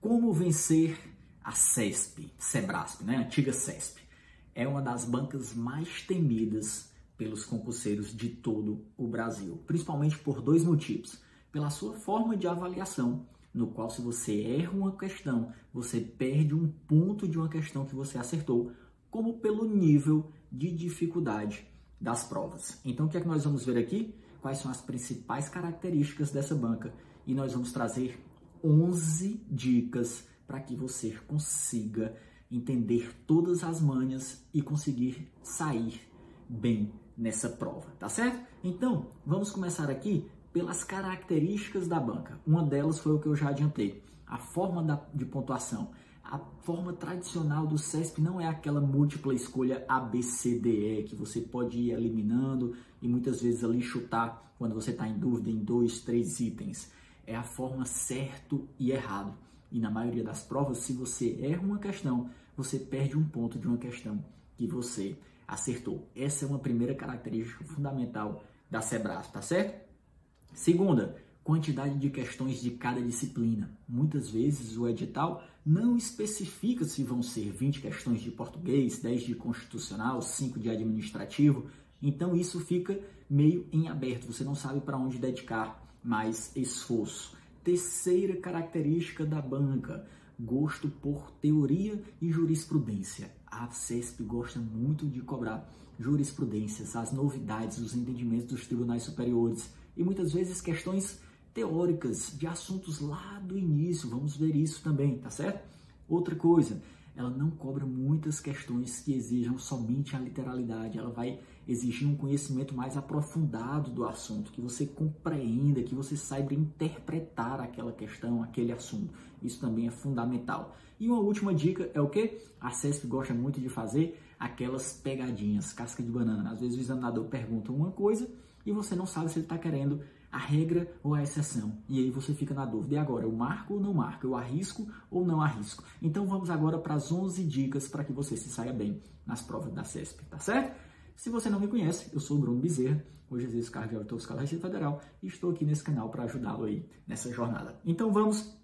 Como vencer a CESP, Sebrasp, né? antiga CESP? É uma das bancas mais temidas pelos concurseiros de todo o Brasil, principalmente por dois motivos. Pela sua forma de avaliação, no qual se você erra uma questão, você perde um ponto de uma questão que você acertou, como pelo nível de dificuldade das provas. Então, o que é que nós vamos ver aqui? Quais são as principais características dessa banca? E nós vamos trazer 11 dicas para que você consiga entender todas as manhas e conseguir sair bem nessa prova, tá certo? Então, vamos começar aqui pelas características da banca. Uma delas foi o que eu já adiantei, a forma da, de pontuação. A forma tradicional do CESP não é aquela múltipla escolha A, B, C, D, E, que você pode ir eliminando e muitas vezes ali chutar quando você está em dúvida em dois, três itens é a forma certo e errado. E na maioria das provas, se você erra uma questão, você perde um ponto de uma questão que você acertou. Essa é uma primeira característica fundamental da Sebras, tá certo? Segunda, quantidade de questões de cada disciplina. Muitas vezes o edital não especifica se vão ser 20 questões de português, 10 de constitucional, 5 de administrativo. Então isso fica meio em aberto, você não sabe para onde dedicar mais esforço. Terceira característica da banca, gosto por teoria e jurisprudência. A CESP gosta muito de cobrar jurisprudências, as novidades, os entendimentos dos tribunais superiores e muitas vezes questões teóricas de assuntos lá do início. Vamos ver isso também, tá certo? Outra coisa, ela não cobra muitas questões que exijam somente a literalidade, ela vai exigir um conhecimento mais aprofundado do assunto, que você compreenda, que você saiba interpretar aquela questão, aquele assunto. Isso também é fundamental. E uma última dica é o que? A CESP gosta muito de fazer aquelas pegadinhas, casca de banana. Às vezes o examinador pergunta uma coisa e você não sabe se ele está querendo a regra ou a exceção. E aí você fica na dúvida. E agora, eu marco ou não marco? Eu arrisco ou não arrisco? Então vamos agora para as 11 dicas para que você se saia bem nas provas da CESP, tá certo? Se você não me conhece, eu sou o Bruno Bezerra, hoje exerço cargo de auditor fiscal da Receita Federal e estou aqui nesse canal para ajudá-lo aí nessa jornada. Então vamos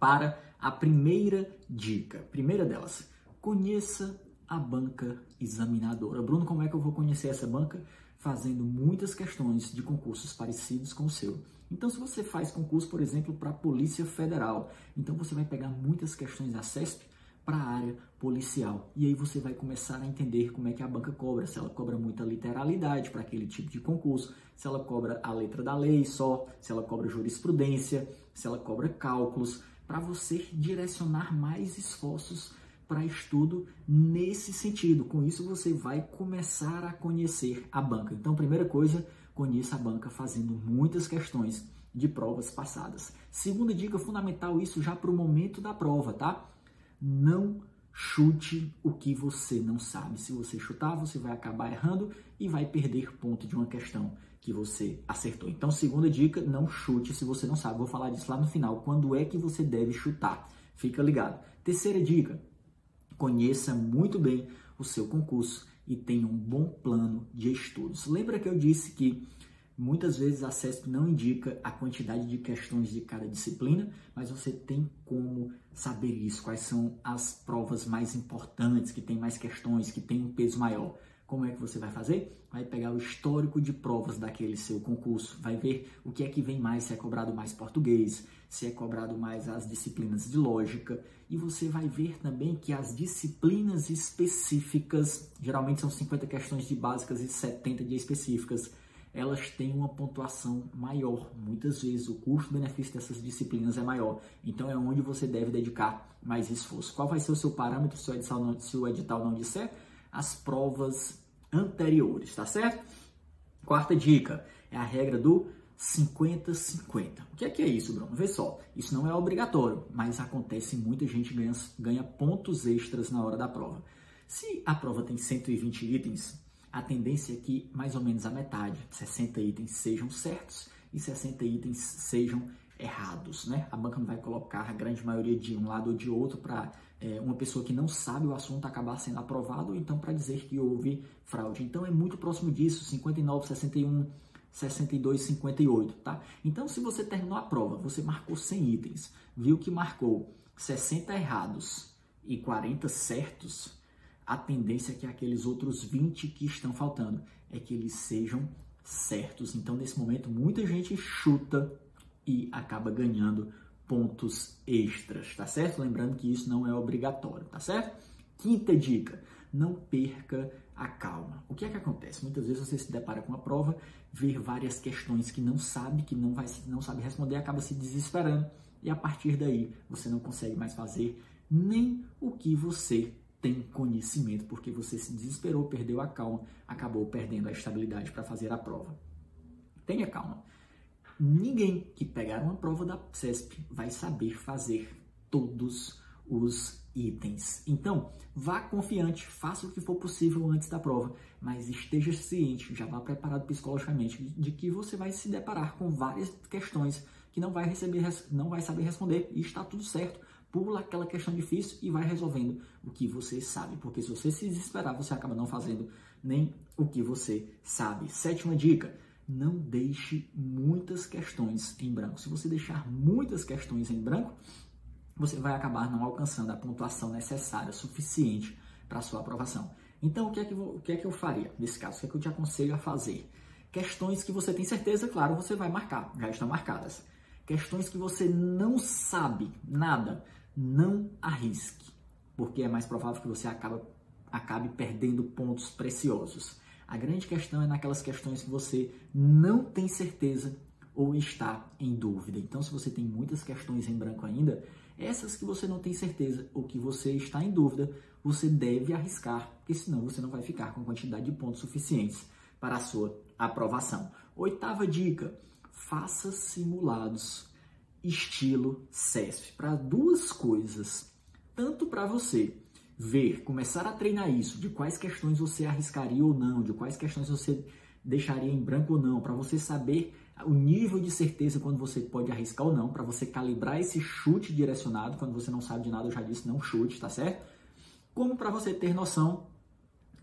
para a primeira dica. Primeira delas, conheça a banca examinadora. Bruno, como é que eu vou conhecer essa banca? fazendo muitas questões de concursos parecidos com o seu. Então, se você faz concurso, por exemplo, para a Polícia Federal, então você vai pegar muitas questões da CESP para a área policial. E aí você vai começar a entender como é que a banca cobra, se ela cobra muita literalidade para aquele tipo de concurso, se ela cobra a letra da lei só, se ela cobra jurisprudência, se ela cobra cálculos, para você direcionar mais esforços para estudo nesse sentido. Com isso, você vai começar a conhecer a banca. Então, primeira coisa, conheça a banca fazendo muitas questões de provas passadas. Segunda dica fundamental, isso já para o momento da prova, tá? Não chute o que você não sabe. Se você chutar, você vai acabar errando e vai perder ponto de uma questão que você acertou. Então, segunda dica, não chute se você não sabe. Vou falar disso lá no final. Quando é que você deve chutar? Fica ligado. Terceira dica, conheça muito bem o seu concurso e tenha um bom plano de estudos. Lembra que eu disse que muitas vezes a CESP não indica a quantidade de questões de cada disciplina, mas você tem como saber isso, quais são as provas mais importantes, que tem mais questões, que tem um peso maior. Como é que você vai fazer? Vai pegar o histórico de provas daquele seu concurso, vai ver o que é que vem mais, se é cobrado mais português, se é cobrado mais as disciplinas de lógica, e você vai ver também que as disciplinas específicas, geralmente são 50 questões de básicas e 70 de específicas, elas têm uma pontuação maior. Muitas vezes o custo-benefício dessas disciplinas é maior. Então é onde você deve dedicar mais esforço. Qual vai ser o seu parâmetro se o edital não, se o edital não disser? As provas anteriores, tá certo? Quarta dica é a regra do 50-50. O que é, que é isso, Bruno? Vê só, isso não é obrigatório, mas acontece muita gente ganha, ganha pontos extras na hora da prova. Se a prova tem 120 itens, a tendência é que mais ou menos a metade, 60 itens, sejam certos e 60 itens sejam errados, né? A banca não vai colocar a grande maioria de um lado ou de outro para é, uma pessoa que não sabe o assunto acabar sendo aprovado, ou então para dizer que houve fraude. Então é muito próximo disso, 59, 61, 62, 58, tá? Então se você terminou a prova, você marcou 100 itens, viu que marcou 60 errados e 40 certos, a tendência é que aqueles outros 20 que estão faltando é que eles sejam certos. Então, nesse momento, muita gente chuta e acaba ganhando pontos extras, tá certo? Lembrando que isso não é obrigatório, tá certo? Quinta dica: não perca a calma. O que é que acontece? Muitas vezes você se depara com uma prova, vê várias questões que não sabe, que não vai, não sabe responder, acaba se desesperando e a partir daí você não consegue mais fazer nem o que você tem conhecimento, porque você se desesperou, perdeu a calma, acabou perdendo a estabilidade para fazer a prova. Tenha calma. Ninguém que pegar uma prova da CESP vai saber fazer todos os itens. Então, vá confiante, faça o que for possível antes da prova, mas esteja ciente, já vá preparado psicologicamente de que você vai se deparar com várias questões que não vai receber, não vai saber responder e está tudo certo. Pula aquela questão difícil e vai resolvendo o que você sabe, porque se você se desesperar, você acaba não fazendo nem o que você sabe. Sétima dica: não deixe muitas questões em branco. Se você deixar muitas questões em branco, você vai acabar não alcançando a pontuação necessária, suficiente para sua aprovação. Então, o que, é que, o que é que eu faria nesse caso? O que é que eu te aconselho a fazer? Questões que você tem certeza, claro, você vai marcar, já estão marcadas. Questões que você não sabe nada, não arrisque, porque é mais provável que você acabe perdendo pontos preciosos. A grande questão é naquelas questões que você não tem certeza ou está em dúvida. Então, se você tem muitas questões em branco ainda, essas que você não tem certeza ou que você está em dúvida, você deve arriscar, porque senão você não vai ficar com quantidade de pontos suficientes para a sua aprovação. Oitava dica: faça simulados estilo CESF para duas coisas, tanto para você ver, começar a treinar isso, de quais questões você arriscaria ou não, de quais questões você deixaria em branco ou não, para você saber o nível de certeza quando você pode arriscar ou não, para você calibrar esse chute direcionado, quando você não sabe de nada, eu já disse, não chute, tá certo? Como para você ter noção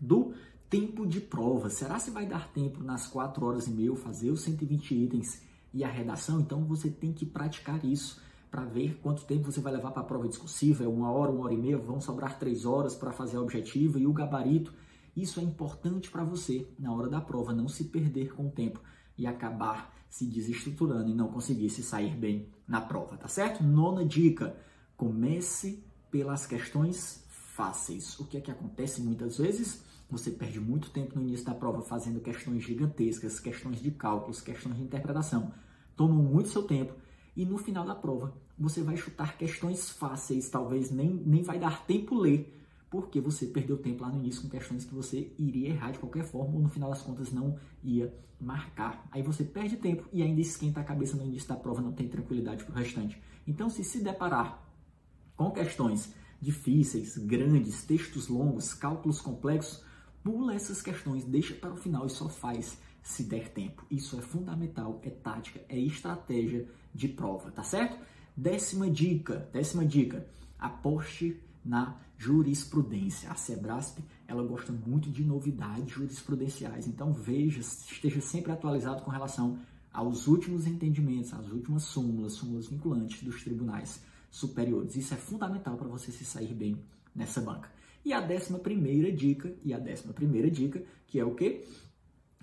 do tempo de prova. Será se vai dar tempo nas 4 horas e meia fazer os 120 itens e a redação? Então você tem que praticar isso para ver quanto tempo você vai levar para a prova discursiva. É uma hora, uma hora e meia, vão sobrar três horas para fazer a objetiva e o gabarito. Isso é importante para você na hora da prova, não se perder com o tempo e acabar se desestruturando e não conseguir se sair bem na prova, tá certo? Nona dica: comece pelas questões fáceis. O que é que acontece muitas vezes? Você perde muito tempo no início da prova fazendo questões gigantescas, questões de cálculos, questões de interpretação. Tomam muito seu tempo e no final da prova você vai chutar questões fáceis, talvez nem, nem vai dar tempo ler, porque você perdeu tempo lá no início com questões que você iria errar de qualquer forma ou no final das contas não ia marcar. Aí você perde tempo e ainda esquenta a cabeça no início da prova, não tem tranquilidade para o restante. Então, se se deparar com questões difíceis, grandes, textos longos, cálculos complexos, Pula essas questões, deixa para o final e só faz se der tempo. Isso é fundamental, é tática, é estratégia de prova, tá certo? Décima dica, décima dica, aposte na jurisprudência. A Sebrasp, ela gosta muito de novidades jurisprudenciais, então veja, esteja sempre atualizado com relação aos últimos entendimentos, às últimas súmulas, súmulas vinculantes dos tribunais superiores. Isso é fundamental para você se sair bem nessa banca. E a décima primeira dica, e a décima primeira dica, que é o quê?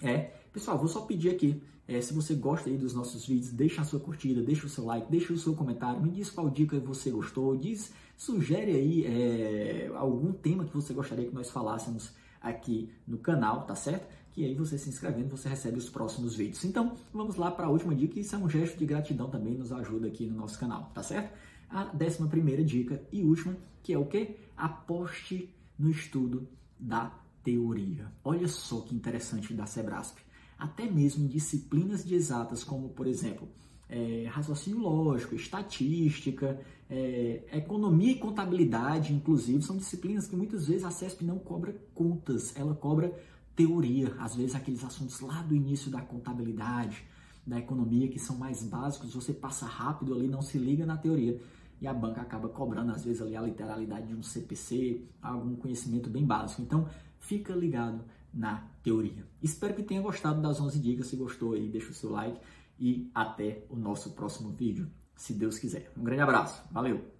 É, pessoal, vou só pedir aqui, é, se você gosta aí dos nossos vídeos, deixa a sua curtida, deixa o seu like, deixa o seu comentário, me diz qual dica você gostou, diz, sugere aí é, algum tema que você gostaria que nós falássemos aqui no canal, tá certo? Que aí você se inscrevendo, você recebe os próximos vídeos. Então, vamos lá para a última dica, isso é um gesto de gratidão também, nos ajuda aqui no nosso canal, tá certo? A décima primeira dica e última, que é o que? Aposte no estudo da teoria. Olha só que interessante da Sebrasp. Até mesmo em disciplinas de exatas, como por exemplo, é, raciocínio lógico, estatística, é, economia e contabilidade, inclusive, são disciplinas que muitas vezes a CESP não cobra contas, ela cobra teoria, às vezes aqueles assuntos lá do início da contabilidade, da economia, que são mais básicos, você passa rápido ali, não se liga na teoria e a banca acaba cobrando às vezes ali a literalidade de um CPC, algum conhecimento bem básico. Então, fica ligado na teoria. Espero que tenha gostado das 11 dicas. Se gostou aí, deixa o seu like e até o nosso próximo vídeo, se Deus quiser. Um grande abraço. Valeu.